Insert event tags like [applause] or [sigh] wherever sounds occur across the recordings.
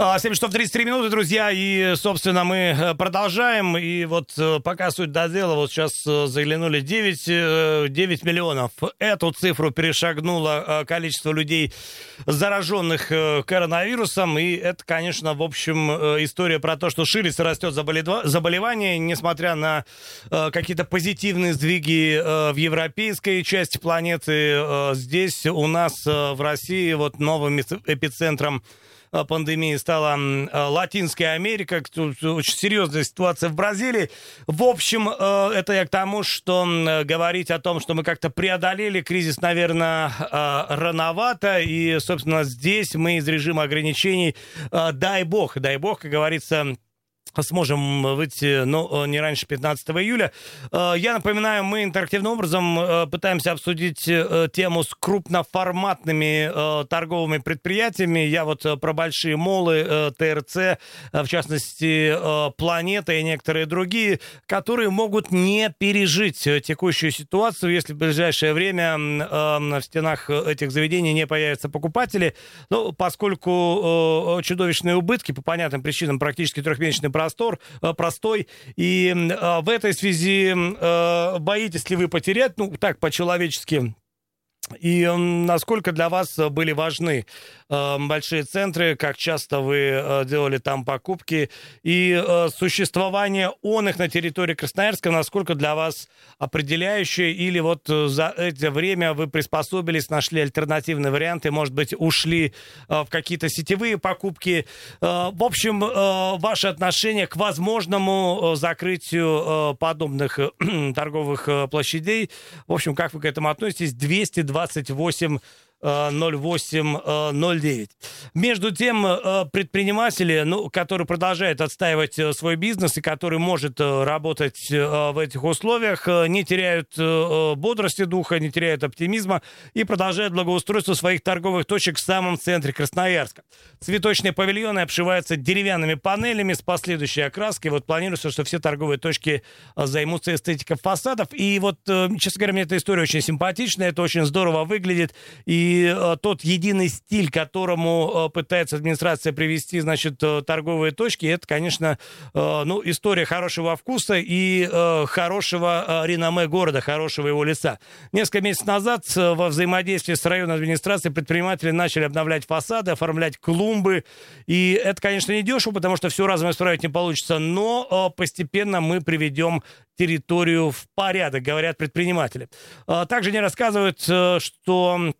7 а, часов 33 минуты, друзья, и, собственно, мы э, продолжаем. И вот э, пока суть до дела, вот сейчас э, заглянули 9, 9 миллионов. Эту цифру перешагнуло количество людей, зараженных коронавирусом. И это, конечно, в общем, история про то, что ширится, растет заболевание, несмотря на какие-то позитивные сдвиги в европейской части планеты. Здесь у нас в России вот новым эпицентром пандемии стала э, Латинская Америка, очень серьезная ситуация в Бразилии. В общем, э, это я к тому, что говорить о том, что мы как-то преодолели кризис, наверное, рановато. И, собственно, здесь мы из режима ограничений, дай бог, дай бог, как говорится, сможем выйти, ну, не раньше 15 июля. Э, я напоминаю, мы интерактивным образом э, пытаемся обсудить э, тему с крупноформатными торговыми предприятиями. Я вот про большие молы, ТРЦ, в частности, Планета и некоторые другие, которые могут не пережить текущую ситуацию, если в ближайшее время в стенах этих заведений не появятся покупатели. Ну, поскольку чудовищные убытки, по понятным причинам, практически трехмесячный простор, э, простой. И э, в этой связи э, боитесь ли вы потерять, ну, так, по-человечески, и насколько для вас были важны э, большие центры, как часто вы э, делали там покупки, и э, существование он их на территории Красноярска, насколько для вас определяющее, или вот э, за это время вы приспособились, нашли альтернативные варианты, может быть, ушли э, в какие-то сетевые покупки. Э, в общем, э, ваше отношение к возможному э, закрытию э, подобных э, [clears throat] торговых э, площадей, в общем, как вы к этому относитесь? 220 28 0809. Между тем, э, предприниматели, ну, которые продолжают отстаивать э, свой бизнес и который может э, работать в этих условиях, не теряют бодрости духа, не теряют оптимизма и продолжают благоустройство своих торговых точек в самом центре Красноярска. Цветочные павильоны обшиваются деревянными панелями с последующей окраской. Вот планируется, что все торговые точки займутся эстетикой фасадов. И вот, честно говоря, мне эта история очень симпатичная, это очень здорово выглядит. И э, тот единый стиль, которому э, пытается администрация привести, значит, э, торговые точки, это, конечно, ну, история хорошего вкуса и хорошего реноме города, хорошего его лица. Несколько месяцев назад во взаимодействии с районной администрацией предприниматели начали обновлять фасады, оформлять клумбы. И это, конечно, не дешево, потому что все разом исправить не получится, но постепенно мы приведем территорию в порядок, говорят предприниматели. Также они рассказывают, что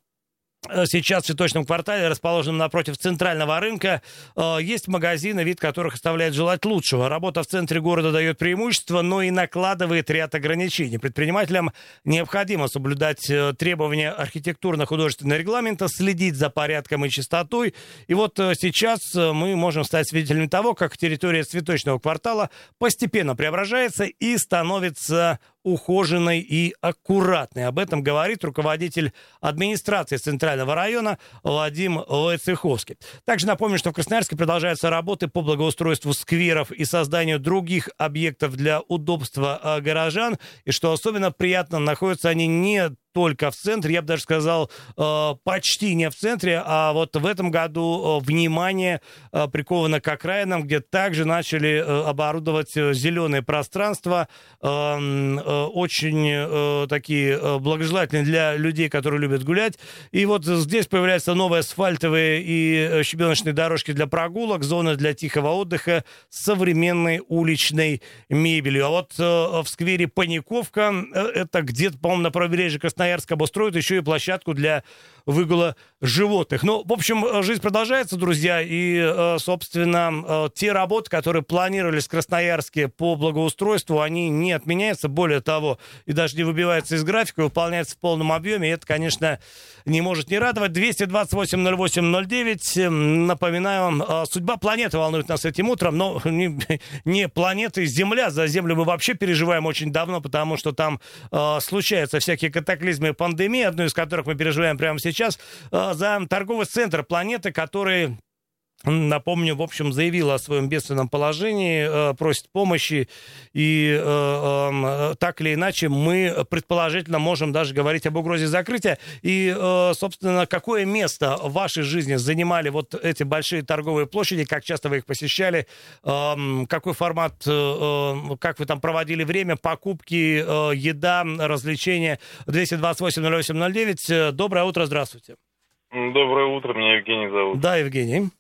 сейчас в цветочном квартале, расположенном напротив центрального рынка, э, есть магазины, вид которых оставляет желать лучшего. Работа в центре города дает преимущество, но и накладывает ряд ограничений. Предпринимателям необходимо соблюдать э, требования архитектурно-художественного регламента, следить за порядком и чистотой. И вот сейчас мы можем стать свидетелями того, как территория цветочного квартала постепенно преображается и становится ухоженной и аккуратной. Об этом говорит руководитель администрации Центрального района Владимир Войцеховский. Также напомню, что в Красноярске продолжаются работы по благоустройству скверов и созданию других объектов для удобства а, горожан, и что особенно приятно, находятся они не только в центре, я бы даже сказал, э, почти не в центре, а вот в этом году э, внимание э, приковано к окраинам, где также начали оборудовать зеленые пространства, очень такие благожелательные для людей, которые любят гулять. И вот здесь появляются новые асфальтовые и щебеночные дорожки для прогулок, зоны для тихого отдыха с современной уличной мебелью. А вот в сквере Паниковка, это где-то, по-моему, на побережье Красноярска, Красноярск обустроит еще и площадку для выгула животных. Ну, в общем, э, жизнь продолжается, друзья, и, э, собственно, э, те работы, которые планировались в Красноярске по благоустройству, они не отменяются, более того, и даже не выбиваются из графика, выполняются в полном объеме, и это, конечно, не может не радовать. 228-08-09, напоминаю вам, судьба планеты волнует нас этим утром, но [laughs] не, не планеты Земля, за Землю мы вообще переживаем очень давно, потому что там э, случаются всякие катаклизмы пандемии, одну из которых мы переживаем прямо сейчас, сейчас э, за торговый центр планеты, который напомню, в общем, заявила о своем бедственном положении, э, просит помощи, и э, э, так или иначе мы предположительно можем даже говорить об угрозе закрытия. И, э, собственно, какое место в вашей жизни занимали вот эти большие торговые площади, как часто вы их посещали, э, какой формат, как вы там проводили время, покупки, еда, развлечения. 228-08-09. Доброе утро, здравствуйте. Доброе утро, меня Евгений зовут. Да, Евгений.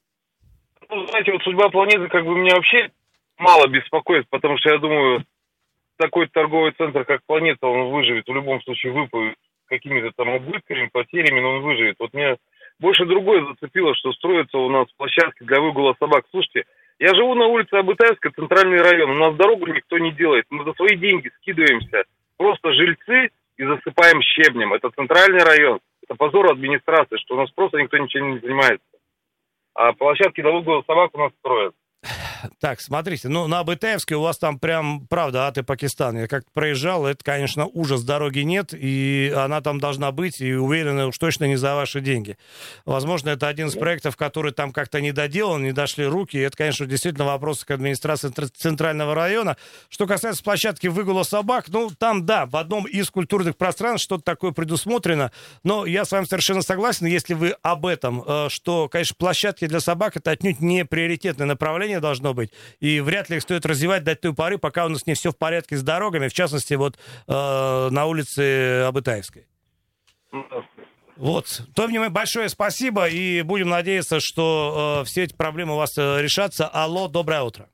Ну, знаете, вот судьба планеты как бы меня вообще мало беспокоит, потому что я думаю, такой торговый центр, как планета, он выживет, в любом случае выплывет какими-то там убытками, потерями, но он выживет. Вот меня больше другое зацепило, что строится у нас площадка для выгула собак. Слушайте, я живу на улице Абытаевска, центральный район. У нас дорогу никто не делает. Мы за свои деньги скидываемся. Просто жильцы и засыпаем щебнем. Это центральный район. Это позор администрации, что у нас просто никто ничем не занимается а площадки для выгула собак у нас строят. Так, смотрите, ну, на Абытаевске у вас там прям, правда, аты Пакистан. Я как проезжал, это, конечно, ужас, дороги нет, и она там должна быть, и уверена уж точно не за ваши деньги. Возможно, это один из проектов, который там как-то не доделан, не дошли руки, и это, конечно, действительно вопрос к администрации Центрального района. Что касается площадки выгула собак, ну, там, да, в одном из культурных пространств что-то такое предусмотрено, но я с вами совершенно согласен, если вы об этом, э, что, конечно, площадки для собак это отнюдь не приоритетное направление должно должно быть. И вряд ли их стоит развивать до той поры, пока у нас не все в порядке с дорогами, в частности, вот э, на улице Абытаевской. Вот. Тони, большое спасибо, и будем надеяться, что э, все эти проблемы у вас э, решатся. Алло, доброе утро.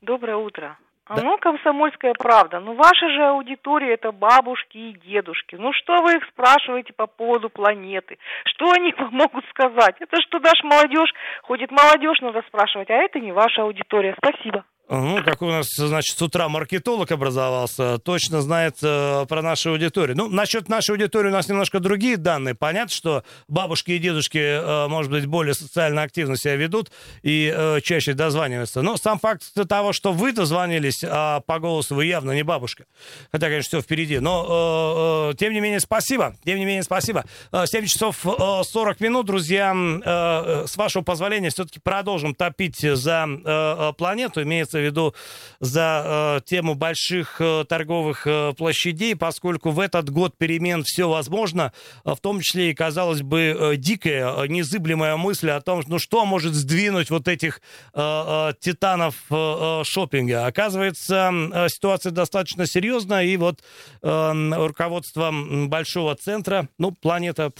Доброе утро. Да. Ну, комсомольская правда. Ну, ваша же аудитория это бабушки и дедушки. Ну, что вы их спрашиваете по поводу планеты? Что они [laughs] вам могут сказать? Это что туда молодежь ходит. Молодежь надо спрашивать, а это не ваша аудитория. Спасибо. Ну, как у нас, значит, с утра маркетолог образовался, точно знает э, про нашу аудиторию. Ну, насчет нашей аудитории у нас немножко другие данные. Понятно, что бабушки и дедушки, э, может быть, более социально активно себя ведут и э, чаще дозваниваются. Но сам факт того, что вы дозвонились, а по голосу вы явно не бабушка. Хотя, конечно, все впереди. Но, э, э, тем не менее, спасибо. Тем не менее, спасибо. 7 э, часов э, 40 минут, друзья. Э, с вашего позволения, все-таки продолжим топить за э, э планету. Имеется в виду за э, тему больших э, торговых э, площадей, поскольку в этот год перемен все возможно, э, в том числе и, казалось бы, э, дикая, э, незыблемая мысль о том, ну что может сдвинуть вот этих э, э, титанов э, э шопинга. Оказывается, э, ситуация достаточно серьезная, и вот э, руководство большого центра, ну, планета,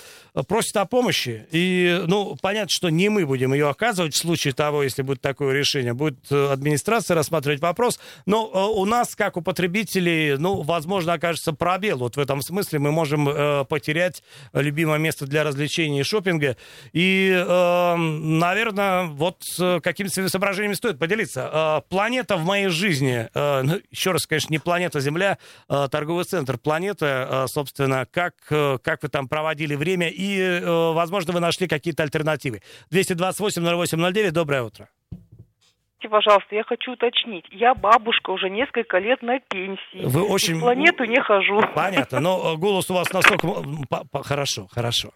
просит о помощи. И, ну, понятно, что не мы будем ее оказывать в случае того, если будет такое решение. Будет администрация придется рассматривать вопрос. Но э, у нас, как у потребителей, ну, возможно, окажется пробел. Вот в этом смысле мы можем э, потерять любимое место для развлечений и шопинга. И, э, наверное, вот какими-то соображениями стоит поделиться. Э, планета в моей жизни, ну, еще раз, конечно, не планета Земля, э, торговый центр планета, собственно, как, как вы там проводили время и, возможно, вы нашли какие-то альтернативы. 228 08 09, доброе утро пожалуйста, я хочу уточнить. Я бабушка уже несколько лет на пенсии. Вы очень... В планету не хожу. Понятно, но э, голос у вас настолько... Хорошо, хорошо.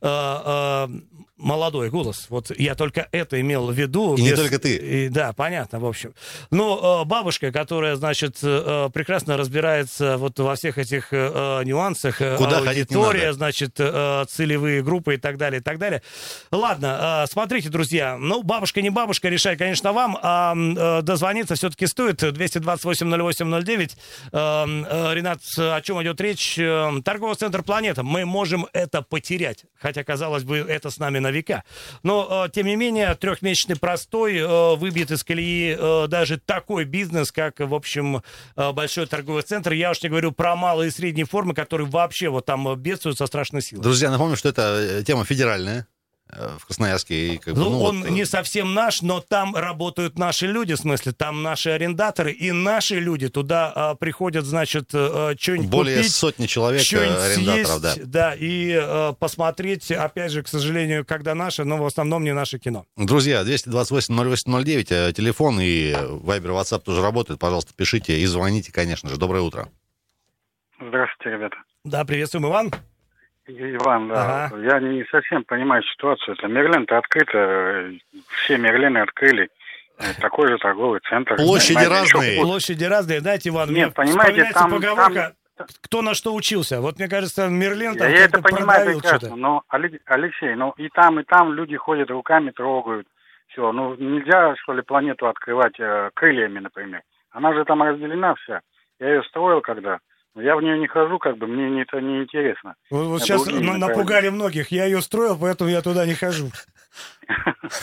[clears throat] Э, э, молодой голос. Вот я только это имел в виду. И без... не только ты. И, да, понятно, в общем. Ну, бабушка, которая, значит, прекрасно разбирается вот во всех этих нюансах. Куда аудитория, значит, целевые группы и так далее, и так далее. Ладно, смотрите, друзья, ну, бабушка не бабушка, решать, конечно, вам, а дозвониться все-таки стоит. 228-08-09. Ренат, о чем идет речь? Торговый центр «Планета». Мы можем это потерять. Хотя, казалось бы, это с нами на века. Но, тем не менее, трехмесячный простой выбьет из колеи даже такой бизнес, как, в общем, большой торговый центр. Я уж не говорю про малые и средние формы, которые вообще вот там бедствуют со страшной силой. Друзья, напомню, что это э, тема федеральная. Э, в Красноярске. И как бы, ну, ну, он вот... Э, не совсем наш, но там работают наши люди, в смысле, там наши арендаторы, и наши люди туда а, приходят, значит, а, что-нибудь Более купить, сотни человек арендаторов, съесть, да. Да, и а, посмотреть, опять же, к сожалению, когда наши, но в основном не наше кино. Друзья, 228-08-09, телефон и Вайбер, WhatsApp тоже работает, пожалуйста, пишите и звоните, конечно же. Доброе утро. Здравствуйте, ребята. Да, приветствуем, Иван. Иван, да. Ага. Я не совсем понимаю ситуацию. Это Мерлин-то открыто, все Мерлины открыли. Э, Такой же торговый центр. Площади Понимаете, еще разные. хуже. Площади разные, знаете, Иван, Нет, мне понимаете, там- поговорка, кто на что учился. Вот мне кажется, Мерлин там Я, это понимаю прекрасно, что-то. но, Алексей, ну и там, и там люди ходят, руками трогают. Все, ну нельзя, что ли, планету открывать э, крыльями, например. Она же там разделена вся. Я ее строил когда. Но я в нее не хожу, как бы, мне не- это не интересно. Вот, вот на сейчас напугали многих. Я ее строил, поэтому я туда не хожу. [laughs]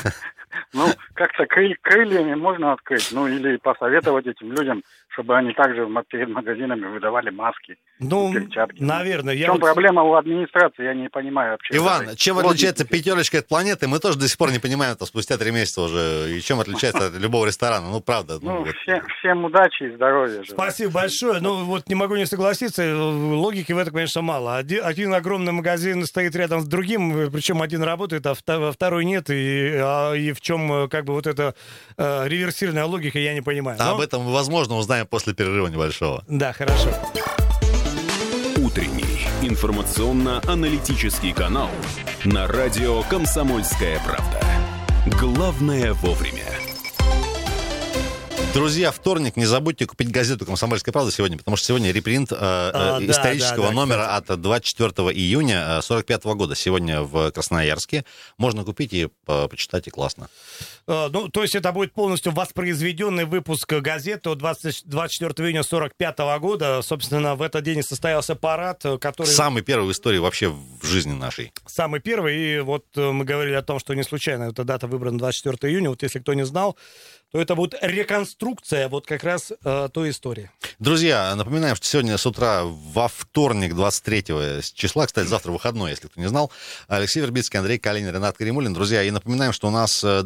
Ну, как-то кры- крыльями можно открыть, ну или посоветовать этим людям, чтобы они также перед магазинами выдавали маски, Ну, перчатки. наверное. В Я чем вот- проблема у администрации, я не понимаю вообще. Иван, этой чем логики. отличается пятерочка от планеты, мы тоже до сих пор не понимаем, это спустя три месяца уже, и чем отличается от любого ресторана. Ну, правда. ну, Ну, вот. все- всем удачи и здоровья. желаю. Спасибо большое. Ну, вот не могу не согласиться. Логики в этом, конечно, мало. Один, один огромный магазин стоит рядом с другим, причем один работает, а второй нет. И, а, и в чем, э, как бы, вот эта э, реверсивная логика, я не понимаю. А Но- об этом мы, возможно, узнаем после перерыва небольшого. Да, хорошо. Утренний информационно-аналитический канал на радио «Комсомольская правда». Главное вовремя. Друзья, вторник, не забудьте купить газету «Комсомольская правда» сегодня, потому что сегодня репринт э, э, А, да, исторического да, да, номера от 24 июня 45 года. Сегодня в Красноярске. Можно купить и по- почитать, и классно. Э, Ну, то есть это будет полностью воспроизведенный выпуск газеты от 20 24 июня 45 года. Собственно, в этот день состоялся парад, э, который... Самый первый в истории вообще в жизни нашей. самый первый. И вот э, мы говорили о том, что не случайно эта дата выбрана 24 июня. Вот если кто не знал, то это будет реконструкция вот как раз э, той истории. Друзья, напоминаем, что сегодня с утра во вторник, 23 числа, кстати, завтра выходной, если кто не знал, Алексей Вербицкий, Андрей Калинин, Ренат Каримулин. Друзья, и напоминаем, что у нас э,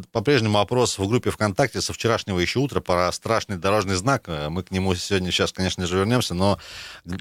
по-прежнему опрос в группе ВКонтакте со вчерашнего еще утра про страшный дорожный знак. Э, Мы к нему сегодня сейчас, конечно же, вернемся, но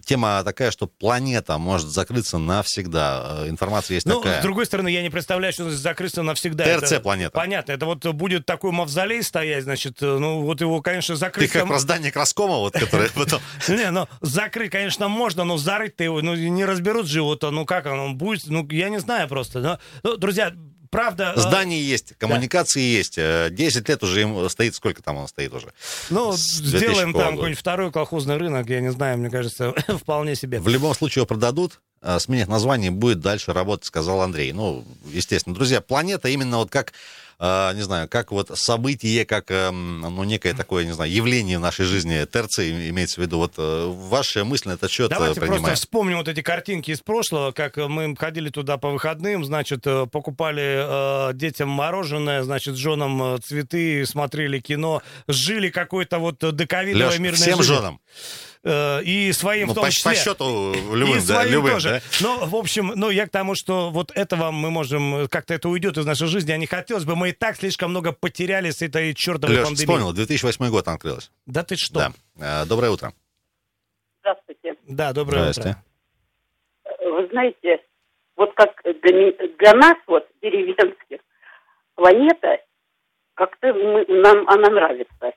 тема такая, что планета может закрыться навсегда. Э, Информация есть Ну, такая. с другой стороны, я не представляю, что закрыться навсегда. ТРЦ Это планета. Понятно. Это вот будет такой мавзолей стоять, значит, э, ну, вот его, конечно, Ты закрыть... как там- про здание Краскома, вот, которое [laughs] потом... Не, ну, закрыть, конечно, можно, но зарыть-то его, ну, не разберут же его-то, ну, как оно будет, ну, я не знаю просто. Ну, друзья, правда... э, Здание есть, коммуникации есть. Э, 10 лет уже им стоит, сколько там он стоит уже? Ну, сделаем 2000 года. там какой-нибудь второй колхозный рынок, я не знаю, мне кажется, [laughs] вполне себе. В любом случае его продадут, а, сменят название, будет дальше работать, сказал Андрей. Ну, естественно. Друзья, планета именно вот как, а, не знаю, как вот событие, как, эм, ну, некое такое, не знаю, явление в нашей жизни, ТРЦ имеется в виду. Вот э, ваши мысли на этот счет э, Давайте принимаем. просто вспомним вот эти картинки из прошлого, как э, мы ходили туда по выходным, значит, покупали э, детям мороженое, значит, с женам цветы, смотрели кино, жили какой-то вот доковидовой Леш, мирной всем жизнью. женам. Э, и своим Ну, в том по, числе. по счету и любым, да, своим любым, тоже. да? Ну, в общем, ну, я к тому, что вот этого мы можем, э, как-то это уйдет из нашей жизни, а не хотелось бы. Мы и так слишком много потеряли с этой чертовой Леш, пандемией. вспомнил, 2008 год она открылась. Да ты что? Да. Э, Доброе утро. Здравствуйте. Да, доброе Здрасте. утро. Вы знаете, вот как для, для нас, вот, деревенских, планета, как-то мы- нам она нравится.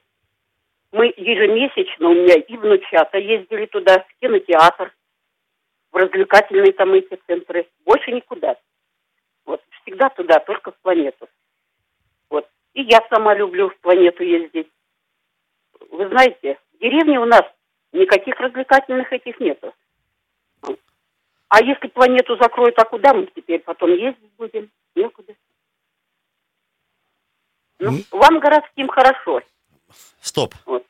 Мы ежемесячно, у меня и внучата ездили туда, в кинотеатр, в развлекательные там эти центры. Больше никуда. Вот, всегда туда, только в планету. Вот. И я сама люблю в планету ездить. Вы знаете, в деревне у нас никаких развлекательных этих нету. А если планету закроют, а куда мы теперь потом ездить будем? Некуда. Ну, М. вам городским хорошо. Стоп. Вот.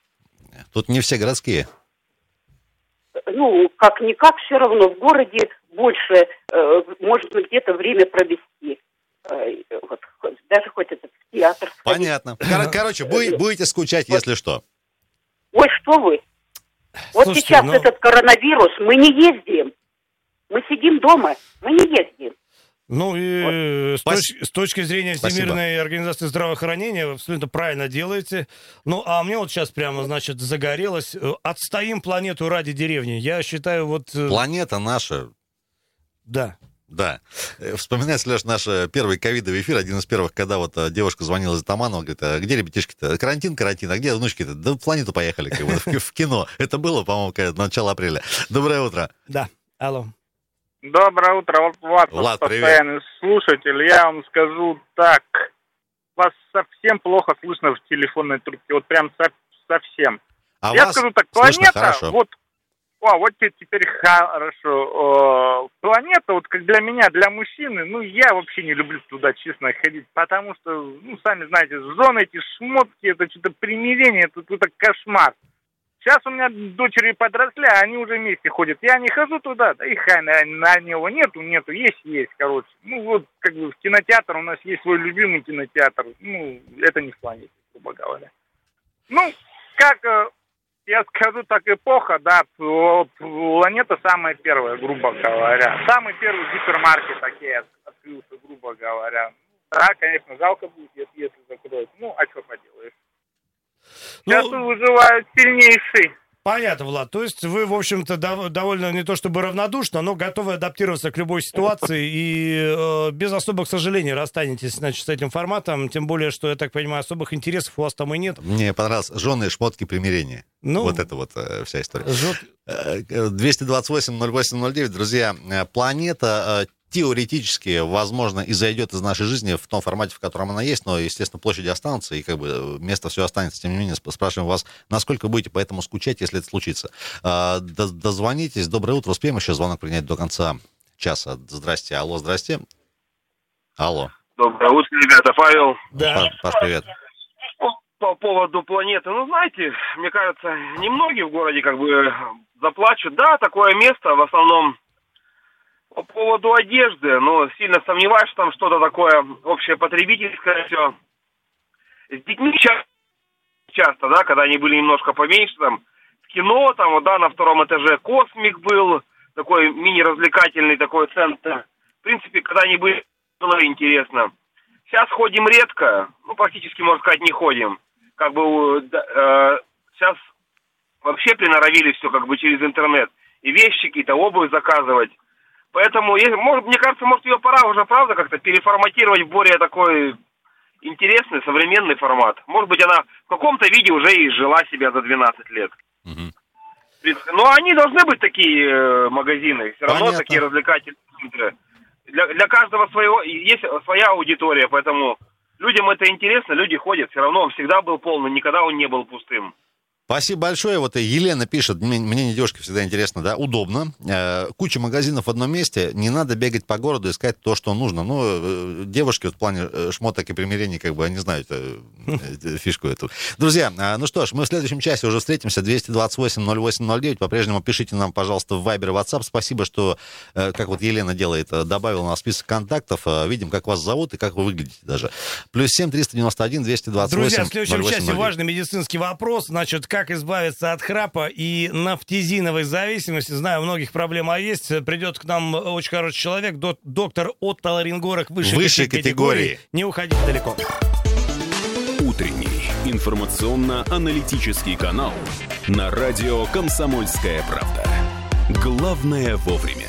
Тут не все городские. Ну, как-никак, все равно в городе больше э, можно где-то время провести. Э, вот, даже хоть этот в театр. сходить. Понятно. Кор- короче, бу- будете скучать, если что. Ой, что вы? Вот Слушайте, сейчас ну- этот коронавирус, мы не ездим. Мы сидим дома, мы не ездим. Ну и с, Спас- точ- с точки зрения Спасибо. Всемирной организации здравоохранения вы абсолютно правильно делаете. Ну, а мне вот сейчас прямо, значит, загорелось. э, Отстоим планету ради деревни. Я считаю, вот... э, Планета наша, Да. Да. Э, Вспоминается, Леш, наш первый ковидовый эфир, один из первых, когда вот девушка звонила из Таманова, говорит, а где ребятишки-то? Карантин, карантин, а где внучки-то? Да в планету поехали, как бы, в ки- в кино. Это было, по-моему, начало апреля. Доброе утро. Да. Алло. Доброе утро, Влад, Влад, постоянный слушатель. Я вам скажу так, вас совсем плохо слышно в телефонной трубке, вот прям со- совсем. А Я вас скажу так, слышно планета, хорошо. вот, о, вот те- теперь хорошо. Э, планета, вот как для меня, для мужчины, ну, я вообще не люблю туда, честно, ходить, потому что, ну, сами знаете, жены эти шмотки, это что-то примирение, это, это кошмар. Сейчас у меня дочери подросли, а они уже вместе ходят. Я не хожу туда, да и хай на, на него нету, нету, есть, есть, короче. Ну, вот, как бы в кинотеатр у нас есть свой любимый кинотеатр. Ну, это не в планете, грубо говоря. Ну, как э, я скажу так, эпоха, да, планета самая первая, грубо говоря. Самый первый гипермаркет такие открылся, грубо говоря. Да, конечно, жалко будет, если, закроют. Ну, а. Сейчас Ну, выживают сильнейшие. понятно, Влад. То есть вы, в общем-то, дов- довольно не то чтобы равнодушно, но готовы адаптироваться к любой ситуации и э, без особых сожалений расстанетесь, значит, с этим форматом. Тем более, что, я так понимаю, особых интересов у вас там и нет. Мне понравилось жены, шмотки, примирения. Ну, Вот это вот э, вся история. жёт- Э, 228-08-09, друзья, э, планета э, теоретически, возможно, и зайдет из нашей жизни в том формате, в котором она есть, но, естественно, площади останутся, и как бы место все останется. Тем не менее, сп- спрашиваем вас, насколько будете поэтому скучать, если это случится. До- Дозвонитесь. Доброе утро. Успеем еще звонок принять до конца часа. Здрасте. Алло, здрасте. Алло. Доброе утро, ребята. Павел. Да. Паш, Паш, привет. По поводу планеты. Ну, знаете, мне кажется, немногие в городе как бы заплачут. Да, такое место в основном по поводу одежды, но сильно сомневаюсь, что там что-то такое общее потребительское все. С детьми ча- часто, да, когда они были немножко поменьше, там, в кино, там, вот, да, на втором этаже космик был, такой мини-развлекательный такой центр. В принципе, когда они были, было интересно. Сейчас ходим редко, ну, практически, можно сказать, не ходим. Как бы э, сейчас вообще приноровили все как бы через интернет. И вещи какие-то, обувь заказывать. Поэтому, если- может, мне кажется, может, ее пора уже, правда, как-то переформатировать в более такой интересный, современный формат. Может быть, она в каком-то виде уже и жила себя за 12 лет. Принципе, Но они должны быть такие э, магазины, все равно Понятно. такие развлекательные центры. Для, для каждого своего есть своя аудитория, поэтому людям это интересно, люди ходят. Все равно он всегда был полный, никогда он не был пустым. Спасибо большое. Вот Елена пишет, мне, мне девушка всегда интересно, да, удобно. Э, куча магазинов в одном месте, не надо бегать по городу, искать то, что нужно. Ну, э, девушки вот в плане э, шмоток и примирений, как бы, они знают э, э, фишку эту. Друзья, э, ну что ж, мы в следующем часе уже встретимся. 228-08-09. По-прежнему пишите нам, пожалуйста, в Viber и WhatsApp. Спасибо, что, э, как вот Елена делает, добавила на список контактов. Э, Видим, как вас зовут и как вы выглядите даже. Плюс 7 391 228 Друзья, в следующем 08 часе 09. важный медицинский вопрос. Значит, как избавиться от храпа и нафтизиновой зависимости. Знаю, у многих проблема есть. Придет к нам очень хороший человек, док- доктор отоларингорок высшей, Высшей категории. категории. Не уходите далеко. Утренний информационно-аналитический канал на радио «Комсомольская правда». Главное вовремя.